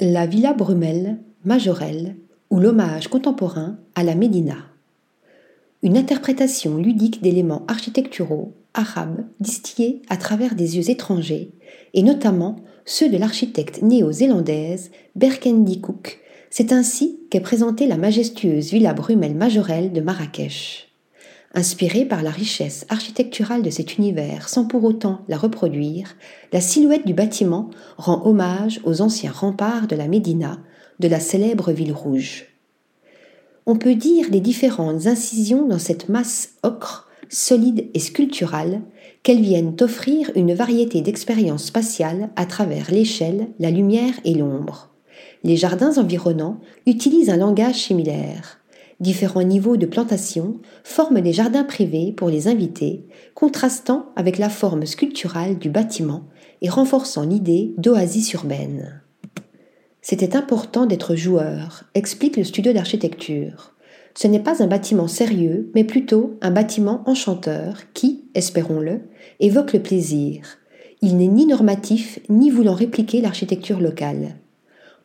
La Villa Brumel, Majorelle, ou l'hommage contemporain à la Médina. Une interprétation ludique d'éléments architecturaux arabes distillés à travers des yeux étrangers, et notamment ceux de l'architecte néo-zélandaise Berkendi Cook. C'est ainsi qu'est présentée la majestueuse Villa Brumel Majorelle de Marrakech. Inspirée par la richesse architecturale de cet univers sans pour autant la reproduire, la silhouette du bâtiment rend hommage aux anciens remparts de la Médina, de la célèbre ville rouge. On peut dire des différentes incisions dans cette masse ocre, solide et sculpturale, qu'elles viennent offrir une variété d'expériences spatiales à travers l'échelle, la lumière et l'ombre. Les jardins environnants utilisent un langage similaire. Différents niveaux de plantation forment des jardins privés pour les invités, contrastant avec la forme sculpturale du bâtiment et renforçant l'idée d'oasis urbaine. C'était important d'être joueur, explique le studio d'architecture. Ce n'est pas un bâtiment sérieux, mais plutôt un bâtiment enchanteur qui, espérons-le, évoque le plaisir. Il n'est ni normatif ni voulant répliquer l'architecture locale.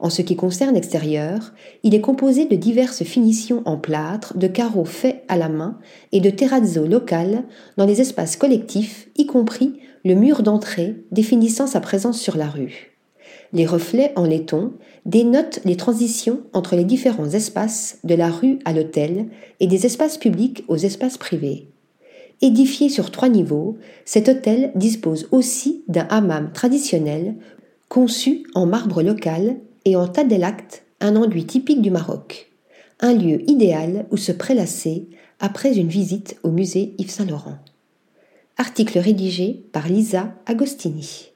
En ce qui concerne l'extérieur, il est composé de diverses finitions en plâtre, de carreaux faits à la main et de terrazzo locales dans les espaces collectifs, y compris le mur d'entrée définissant sa présence sur la rue. Les reflets en laiton dénotent les transitions entre les différents espaces de la rue à l'hôtel et des espaces publics aux espaces privés. Édifié sur trois niveaux, cet hôtel dispose aussi d'un hammam traditionnel conçu en marbre local et en tadelakt, un enduit typique du Maroc. Un lieu idéal où se prélasser après une visite au musée Yves Saint-Laurent. Article rédigé par Lisa Agostini.